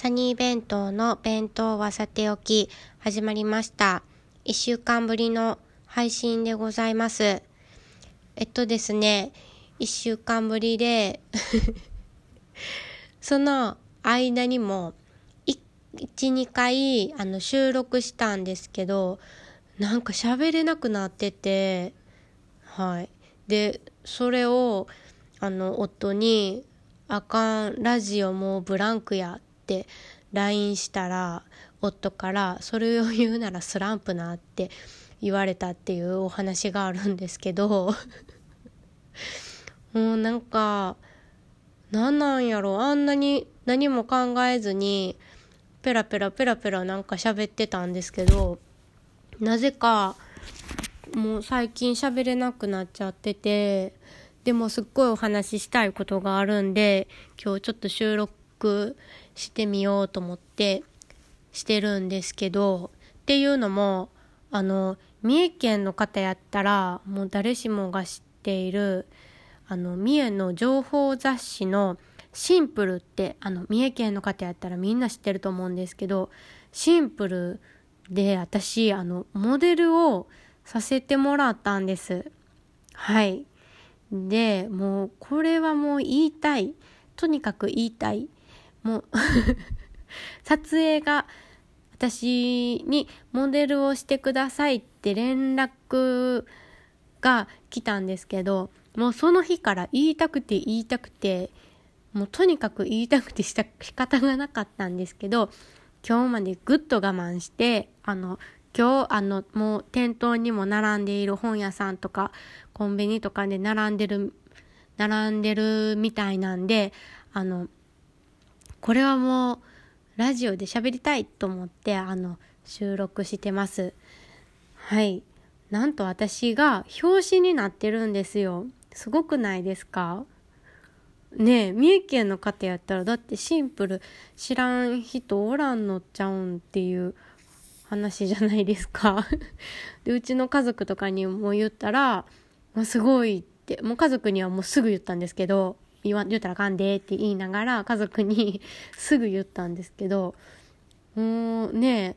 サニー弁当の弁当はさておき始まりました。一週間ぶりの配信でございます。えっとですね、一週間ぶりで その間にも1、2回あの収録したんですけど、なんか喋れなくなってて、はい。で、それをあの夫にあかんラジオもうブランクやっ LINE したら夫からそれを言うならスランプなって言われたっていうお話があるんですけど もうなんかなんなんやろあんなに何も考えずにペラペラペラペラなんか喋ってたんですけどなぜかもう最近喋れなくなっちゃっててでもすっごいお話ししたいことがあるんで今日ちょっと収録してみようと思ってしてるんですけどっていうのもあの三重県の方やったらもう誰しもが知っているあの三重の情報雑誌のシンプルってあの三重県の方やったらみんな知ってると思うんですけどシンプルで私あのモデルをさせてもらったんです。はい。でもうこれはもう言いたい。とにかく言いたい。もう 撮影が私にモデルをしてくださいって連絡が来たんですけどもうその日から言いたくて言いたくてもうとにかく言いたくてした仕方がなかったんですけど今日までぐっと我慢してあの今日あのもう店頭にも並んでいる本屋さんとかコンビニとかで並んでる並んでるみたいなんであのこれはもうラジオで喋りたいと思ってあの収録してます。はい。なんと私が表紙になってるんですよ。すごくないですか？ねえ三重県の方やったらだってシンプル知らん人おらんのちゃうんっていう話じゃないですか。でうちの家族とかにも言ったら「まあ、すごい」ってもう家族にはもうすぐ言ったんですけど言わ言ったらあかんでって言いながら家族に すぐ言ったんですけどもうね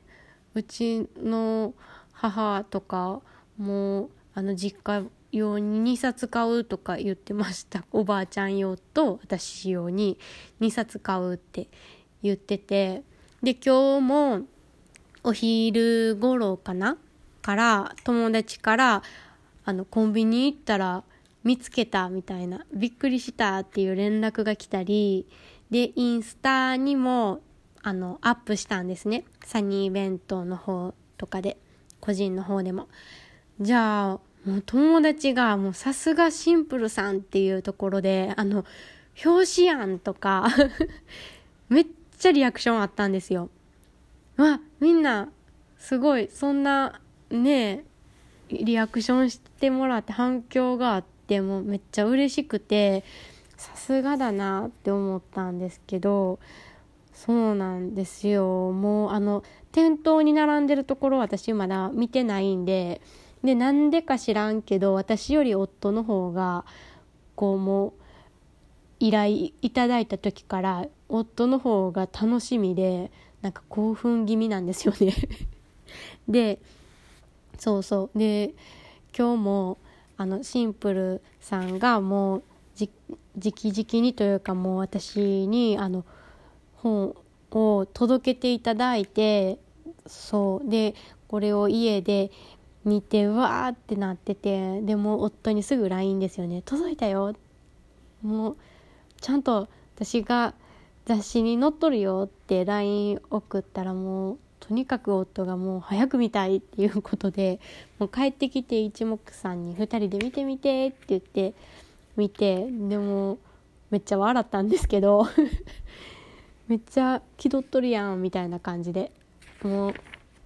うちの母とかもあの実家用に2冊買うとか言ってました。おばあちゃん用と私用に2冊買うって言ってて。で今日もお昼頃かなから友達からあのコンビニ行ったら見つけたみたいなびっくりしたっていう連絡が来たりでインスタにもあのアップしたんですね。サニー弁当の方とかで個人の方でも。じゃあもう友達がもうさすがシンプルさんっていうところであの表紙やんとか めっちゃリアクションあったんですよ。わみんなすごいそんなねリアクションしてもらって反響があってもめっちゃ嬉しくてさすがだなって思ったんですけどそうなんですよ。もうあの店頭に並んでるところ私まだ見てないんででなんでか知らんけど私より夫の方がこうもう依頼いただいた時から夫の方が楽しみでなんか興奮気味なんですよね。でそうそう。で今日もあのシンプルさんがもうじ直々にというかもう私にあの本を届けていただいてそう。でこれを家で見てわーってなっててでも夫にすぐ LINE ですよね。届いたよ。もうちゃんと私が雑誌に載っとるよって LINE 送ったらもうとにかく夫がもう早く見たいっていうことで もう帰ってきて一目散に2人で見てみてって言って見てでもめっちゃ笑ったんですけど めっちゃ気取っとるやんみたいな感じで。も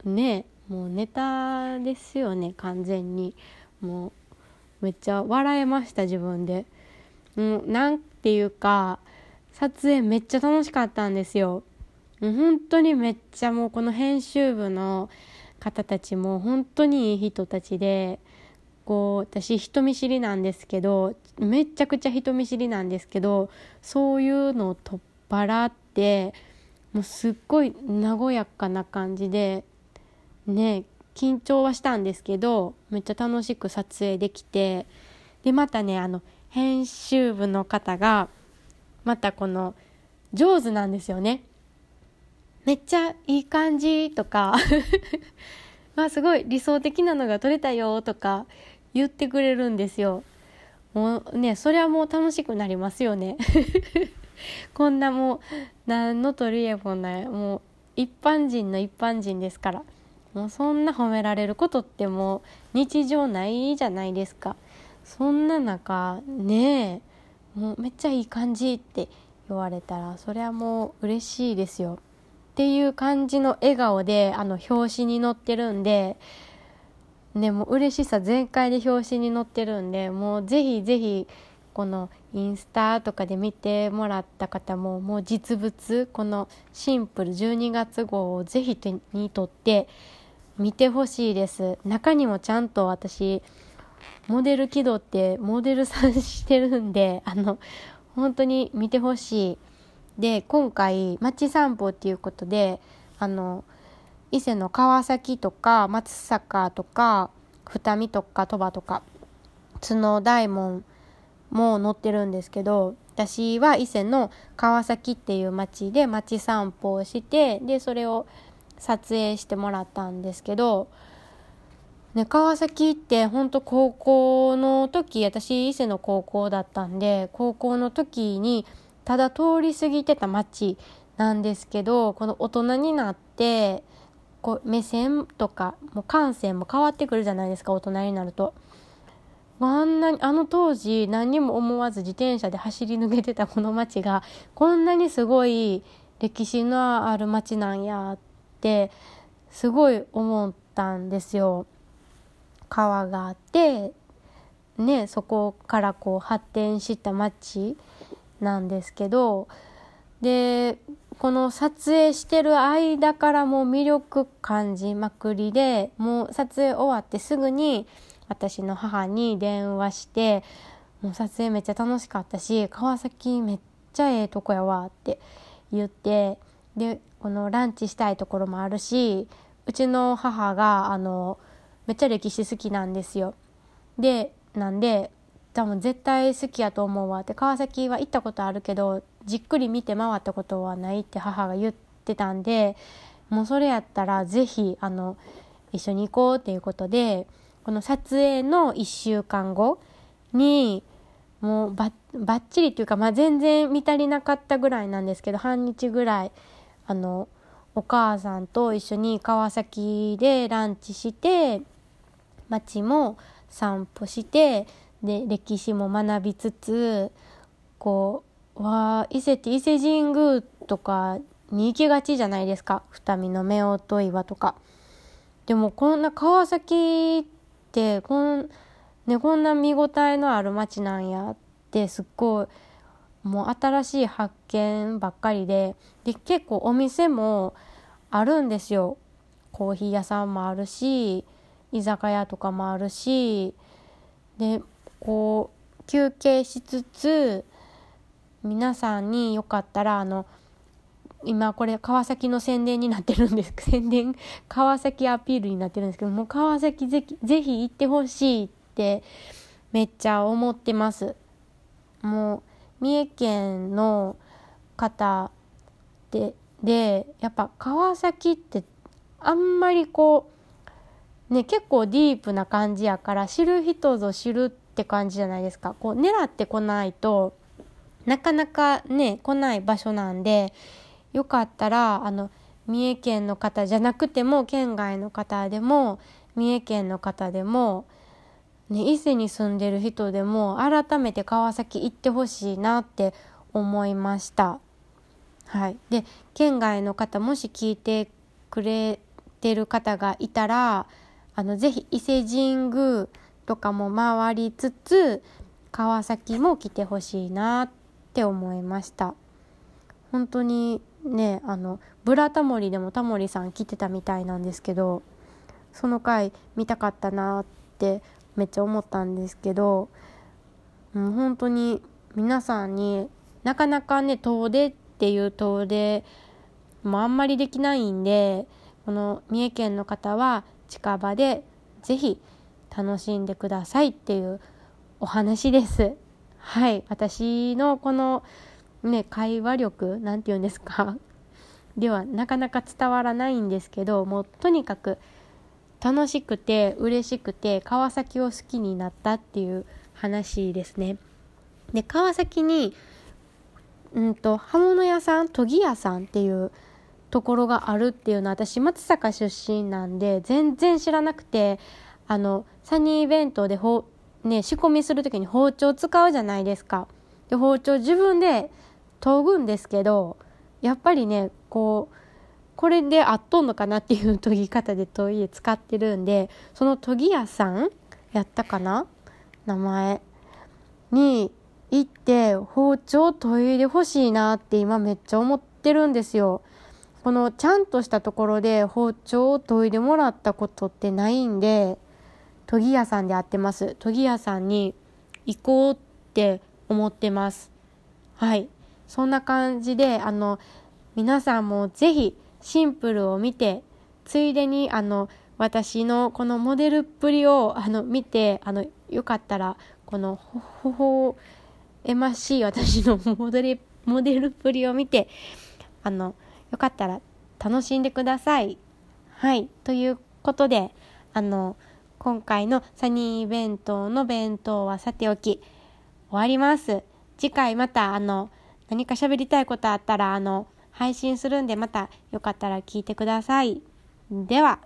うねもうネタですよね完全に。もうめっちゃ笑えました自分で。もうなんていうか撮影めっちゃ楽しかったんですよ。本当にめっちゃもうこの編集部の方たちも本当にいい人たちでこう私人見知りなんですけどめちゃくちゃ人見知りなんですけどそういうのを取っ払ってもうすっごい和やかな感じでね緊張はしたんですけどめっちゃ楽しく撮影できてでまたねあの編集部の方がまたこの上手なんですよね。めっちゃいい感じとか まあすごい理想的なのが撮れたよとか言ってくれるんですよ。もうねそれはもう楽しくなりますよね。こんなもう何の取り柄もないもう一般人の一般人ですからもうそんな褒められることってもう日常ないじゃないですか。そんな中ねえもうめっちゃいい感じって言われたらそれはもう嬉しいですよ。っていう感じの笑顔であの表紙に載ってるんで、ね、もう嬉しさ全開で表紙に載ってるんでもうぜひぜひこのインスタとかで見てもらった方ももう実物このシンプル12月号をぜひ手に取って見てほしいです。中にもちゃんと私モデル気取ってモデルさんしてるんであの本当に見てほしい。で今回町散歩っていうことであの伊勢の川崎とか松阪とか二見とか鳥羽とか角大門も載ってるんですけど私は伊勢の川崎っていう町で町散歩をしてでそれを撮影してもらったんですけど、ね、川崎って本当高校の時私伊勢の高校だったんで高校の時にただ通り過ぎてた街なんですけどこの大人になってこう目線とかもう感性も変わってくるじゃないですか大人になると。あんなにあの当時何にも思わず自転車で走り抜けてたこの街がこんなにすごい歴史のある街なんやってすごい思ったんですよ。川があってねそこからこう発展した街なんですけどでこの撮影してる間からも魅力感じまくりでもう撮影終わってすぐに私の母に電話してもう撮影めっちゃ楽しかったし川崎めっちゃええとこやわって言ってでこのランチしたいところもあるしうちの母があのめっちゃ歴史好きなんですよ。でなんで多分絶対好きやと思うわって川崎は行ったことあるけどじっくり見て回ったことはないって母が言ってたんでもうそれやったら是非あの一緒に行こうっていうことでこの撮影の1週間後にもうばばっちりっていうか、まあ、全然見足りなかったぐらいなんですけど半日ぐらいあのお母さんと一緒に川崎でランチして街も散歩してで歴史も学びつつこうわ伊勢って伊勢神宮とかに行きがちじゃないですか。二見の夫婦岩とか。でもこんな川崎ってこん,、ね、こんな見応えのある街なんやってすっごいもう新しい発見ばっかりで。で結構お店もあるんですよ。コーヒー屋さんもあるし居酒屋とかもあるし。でこう休憩しつつ皆さんによかったらあの今これ川崎の宣伝になってるんです。宣伝川崎アピールになってるんですけどもう川崎ぜぜひ行ってほしいってめっちゃ思ってます。もう三重県の方ででやっぱ川崎ってあんまりこうね結構ディープな感じやから知る人ぞ知るって感じじゃないですかこう狙ってこないとなかなかね来ない場所なんでよかったらあの三重県の方じゃなくても県外の方でも三重県の方でも、ね、伊勢に住んでる人でも改めて川崎行ってほしいなって思いました。はい、で県外の方もし聞いてくれてる方がいたらあのぜひ伊勢神宮とかも回りつつ川崎も来てほしいなって思いました。本当にねあの「ブラタモリ」でもタモリさん来てたみたいなんですけどその回見たかったなってめっちゃ思ったんですけど、う、本当に皆さんになかなかね遠出っていう遠出もあんまりできないんでこの三重県の方は近場で是非楽しんでくださいっていうお話です。はい私のこのね会話力なんて言うんですか ではなかなか伝わらないんですけどもうとにかく楽しくて嬉しくて川崎を好きになったっていう話ですね。で川崎にうんと刃物屋さん研ぎ屋さんっていうところがあるっていうのは私松阪出身なんで全然知らなくてあのサニー弁当でほ、ね、仕込みする時に包丁使うじゃないですか。で包丁自分で研ぐんですけどやっぱりねこうこれで合っとんのかなっていう研ぎ方で研いで使ってるんでその研ぎ屋さんやったかな？名前に行って包丁を研いでほしいなって今めっちゃ思ってるんですよ。このちゃんとしたところで包丁を研いでもらったことってないんで研ぎ屋さんで会ってます。研ぎ屋さんに行こうって思ってます。はい。そんな感じであの皆さんもぜひシンプルを見てついでにあの私のこのモデルっぷりをあの見てあのよかったらこのほほえましい私のモデモデルっぷりを見てあのよかったら楽しんでください。はい。ということであの今回のサニー弁当の弁当はさておき終わります。次回またあの何か喋りたいことあったらあの配信するんでまたよかったら聞いてください。では。